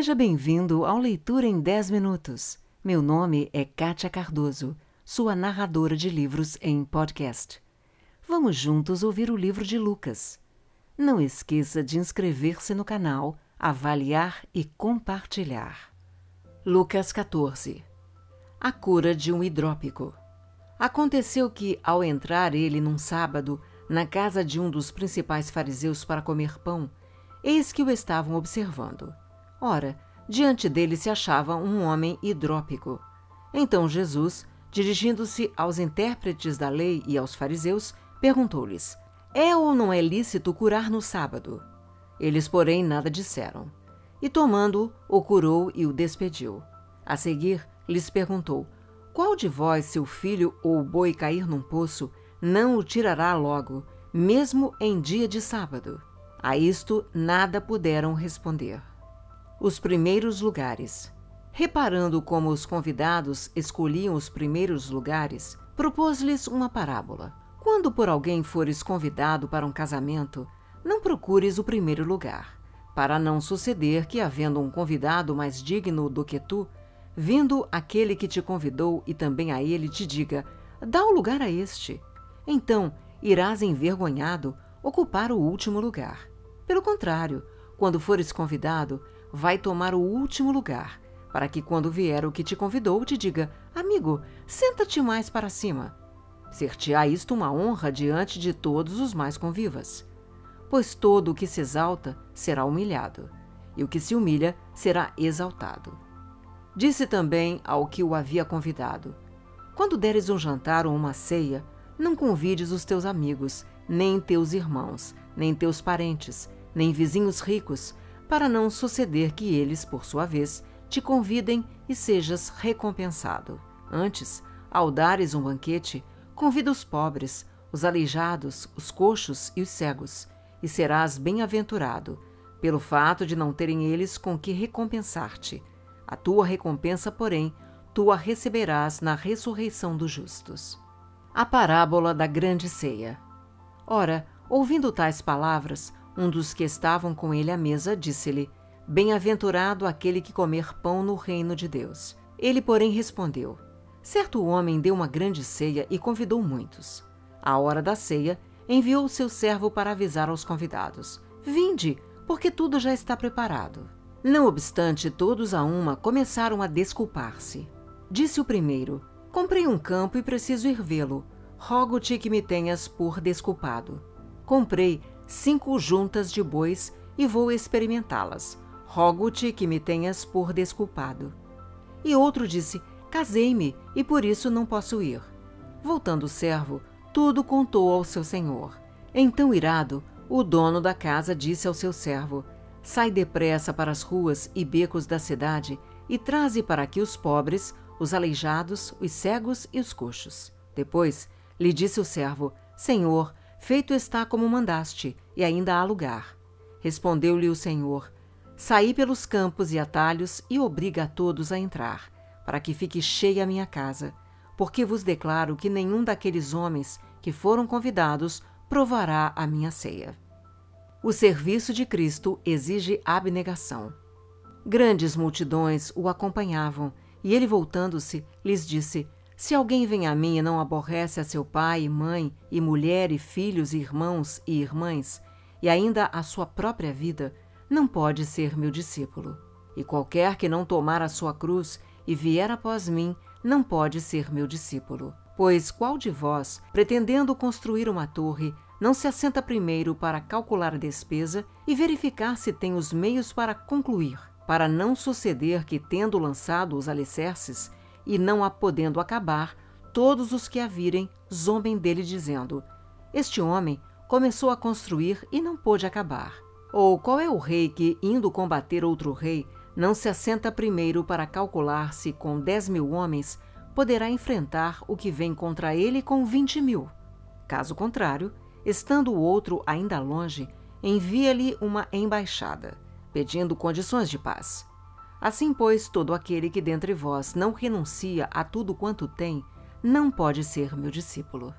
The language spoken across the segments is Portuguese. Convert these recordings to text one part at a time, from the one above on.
Seja bem-vindo ao Leitura em 10 Minutos. Meu nome é Kátia Cardoso, sua narradora de livros em podcast. Vamos juntos ouvir o livro de Lucas. Não esqueça de inscrever-se no canal, avaliar e compartilhar. Lucas 14 A cura de um hidrópico. Aconteceu que, ao entrar ele num sábado na casa de um dos principais fariseus para comer pão, eis que o estavam observando. Ora, diante dele se achava um homem hidrópico. Então Jesus, dirigindo-se aos intérpretes da lei e aos fariseus, perguntou-lhes: É ou não é lícito curar no sábado? Eles, porém, nada disseram. E tomando-o, o curou e o despediu. A seguir, lhes perguntou: Qual de vós, se o filho ou o boi cair num poço, não o tirará logo, mesmo em dia de sábado? A isto nada puderam responder os primeiros lugares. Reparando como os convidados escolhiam os primeiros lugares, propôs-lhes uma parábola. Quando por alguém fores convidado para um casamento, não procures o primeiro lugar, para não suceder que, havendo um convidado mais digno do que tu, vindo aquele que te convidou e também a ele te diga: dá o lugar a este. Então irás envergonhado ocupar o último lugar. Pelo contrário, quando fores convidado, vai tomar o último lugar, para que quando vier o que te convidou, te diga: Amigo, senta-te mais para cima. Ser-te-á isto uma honra diante de todos os mais convivas. Pois todo o que se exalta será humilhado, e o que se humilha será exaltado. Disse também ao que o havia convidado: Quando deres um jantar ou uma ceia, não convides os teus amigos, nem teus irmãos, nem teus parentes, nem vizinhos ricos, para não suceder que eles, por sua vez, te convidem e sejas recompensado. Antes, ao dares um banquete, convida os pobres, os aleijados, os coxos e os cegos, e serás bem-aventurado, pelo fato de não terem eles com que recompensar-te. A tua recompensa, porém, tu a receberás na ressurreição dos justos. A parábola da grande ceia. Ora, ouvindo tais palavras, um dos que estavam com ele à mesa disse-lhe: Bem-aventurado aquele que comer pão no reino de Deus. Ele, porém, respondeu: Certo homem deu uma grande ceia e convidou muitos. À hora da ceia, enviou seu servo para avisar aos convidados: Vinde, porque tudo já está preparado. Não obstante, todos a uma começaram a desculpar-se. Disse o primeiro: Comprei um campo e preciso ir vê-lo. Rogo-te que me tenhas por desculpado. Comprei cinco juntas de bois e vou experimentá-las. Rogo-te que me tenhas por desculpado. E outro disse: Casei-me e por isso não posso ir. Voltando o servo, tudo contou ao seu senhor. Então, irado, o dono da casa disse ao seu servo: Sai depressa para as ruas e becos da cidade e traze para aqui os pobres, os aleijados, os cegos e os coxos. Depois lhe disse o servo: Senhor, Feito está como mandaste, e ainda há lugar. Respondeu-lhe o Senhor: Saí pelos campos e atalhos e obriga a todos a entrar, para que fique cheia a minha casa, porque vos declaro que nenhum daqueles homens que foram convidados provará a minha ceia. O serviço de Cristo exige abnegação. Grandes multidões o acompanhavam, e ele, voltando-se, lhes disse: se alguém vem a mim e não aborrece a seu pai e mãe, e mulher e filhos e irmãos e irmãs, e ainda a sua própria vida, não pode ser meu discípulo. E qualquer que não tomar a sua cruz e vier após mim, não pode ser meu discípulo. Pois qual de vós, pretendendo construir uma torre, não se assenta primeiro para calcular a despesa e verificar se tem os meios para concluir, para não suceder que, tendo lançado os alicerces, e não a podendo acabar, todos os que a virem zombem dele, dizendo: Este homem começou a construir e não pôde acabar. Ou qual é o rei que, indo combater outro rei, não se assenta primeiro para calcular se com dez mil homens poderá enfrentar o que vem contra ele com vinte mil? Caso contrário, estando o outro ainda longe, envia-lhe uma embaixada, pedindo condições de paz. Assim, pois, todo aquele que dentre vós não renuncia a tudo quanto tem, não pode ser meu discípulo.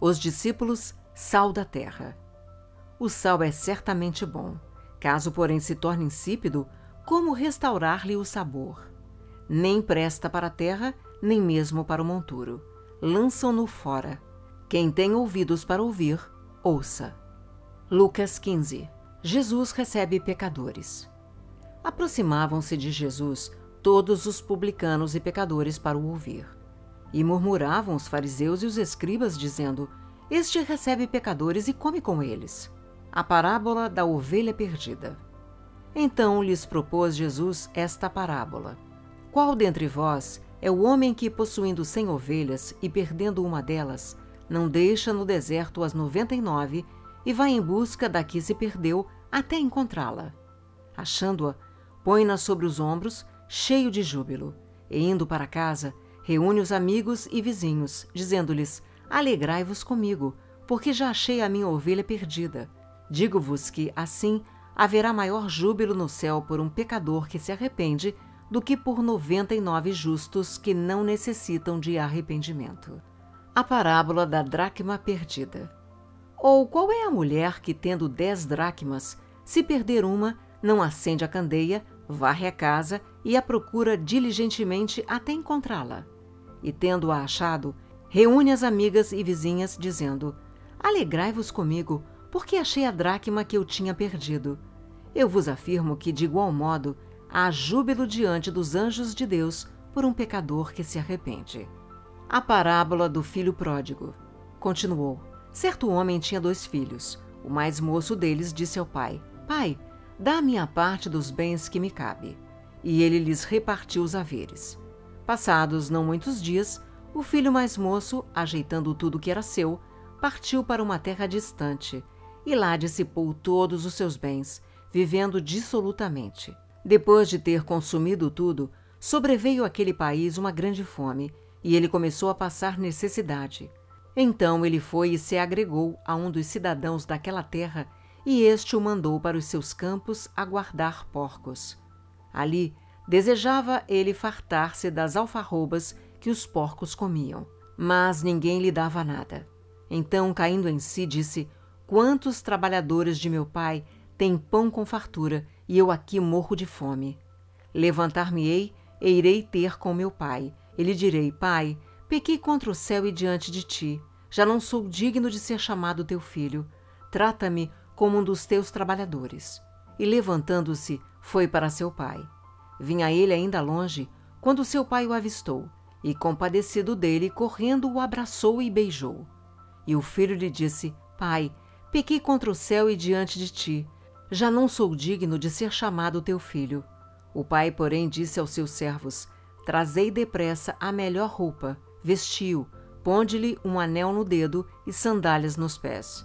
Os discípulos, sal da terra. O sal é certamente bom. Caso, porém, se torne insípido, como restaurar-lhe o sabor. Nem presta para a terra, nem mesmo para o monturo. Lançam-no fora. Quem tem ouvidos para ouvir, ouça. Lucas 15 Jesus recebe pecadores. Aproximavam-se de Jesus todos os publicanos e pecadores para o ouvir. E murmuravam os fariseus e os escribas, dizendo: Este recebe pecadores e come com eles. A parábola da ovelha perdida. Então lhes propôs Jesus esta parábola: Qual dentre vós é o homem que, possuindo cem ovelhas e perdendo uma delas, não deixa no deserto as noventa e nove e vai em busca da que se perdeu até encontrá-la? Achando-a, põe-na sobre os ombros, cheio de júbilo, e indo para casa, reúne os amigos e vizinhos, dizendo-lhes: Alegrai-vos comigo, porque já achei a minha ovelha perdida. Digo-vos que, assim, haverá maior júbilo no céu por um pecador que se arrepende do que por noventa e nove justos que não necessitam de arrependimento. A parábola da dracma perdida. Ou qual é a mulher que, tendo dez dracmas, se perder uma, não acende a candeia, varre a casa e a procura diligentemente até encontrá-la? E, tendo-a achado, reúne as amigas e vizinhas, dizendo: Alegrai-vos comigo, porque achei a dracma que eu tinha perdido. Eu vos afirmo que, de igual modo, há júbilo diante dos anjos de Deus por um pecador que se arrepende. A parábola do filho pródigo. Continuou: Certo homem tinha dois filhos. O mais moço deles disse ao pai: Pai, dá-me a parte dos bens que me cabe. E ele lhes repartiu os haveres. Passados não muitos dias, o filho mais moço, ajeitando tudo que era seu, partiu para uma terra distante e lá dissipou todos os seus bens, vivendo dissolutamente. Depois de ter consumido tudo, sobreveio àquele país uma grande fome e ele começou a passar necessidade. Então ele foi e se agregou a um dos cidadãos daquela terra e este o mandou para os seus campos a guardar porcos. Ali desejava ele fartar-se das alfarrobas que os porcos comiam, mas ninguém lhe dava nada. Então, caindo em si, disse: Quantos trabalhadores de meu pai têm pão com fartura e eu aqui morro de fome? Levantar-me-ei e irei ter com meu pai. E lhe direi: Pai, pequei contra o céu e diante de ti. Já não sou digno de ser chamado teu filho. Trata-me como um dos teus trabalhadores. E levantando-se, foi para seu pai. Vinha ele ainda longe, quando seu pai o avistou, e compadecido dele, correndo, o abraçou e beijou. E o filho lhe disse: Pai, pequei contra o céu e diante de ti. Já não sou digno de ser chamado teu filho. O pai, porém, disse aos seus servos: Trazei depressa a melhor roupa, vestiu, ponde-lhe um anel no dedo e sandálias nos pés.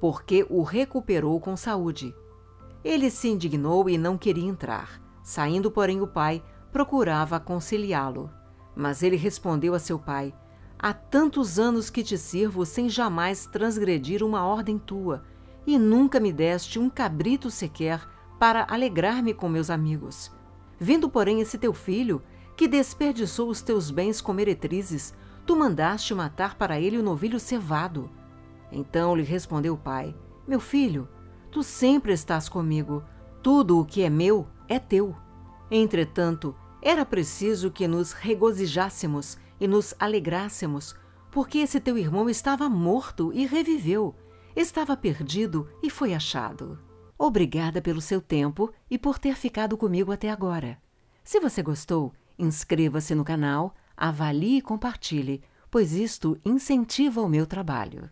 porque o recuperou com saúde. Ele se indignou e não queria entrar. Saindo, porém, o pai procurava conciliá-lo. Mas ele respondeu a seu pai: Há tantos anos que te sirvo sem jamais transgredir uma ordem tua, e nunca me deste um cabrito sequer para alegrar-me com meus amigos. Vindo, porém, esse teu filho, que desperdiçou os teus bens com meretrizes, tu mandaste matar para ele o novilho cevado. Então lhe respondeu o pai: Meu filho, tu sempre estás comigo, tudo o que é meu é teu. Entretanto, era preciso que nos regozijássemos e nos alegrássemos, porque esse teu irmão estava morto e reviveu, estava perdido e foi achado. Obrigada pelo seu tempo e por ter ficado comigo até agora. Se você gostou, inscreva-se no canal, avalie e compartilhe, pois isto incentiva o meu trabalho.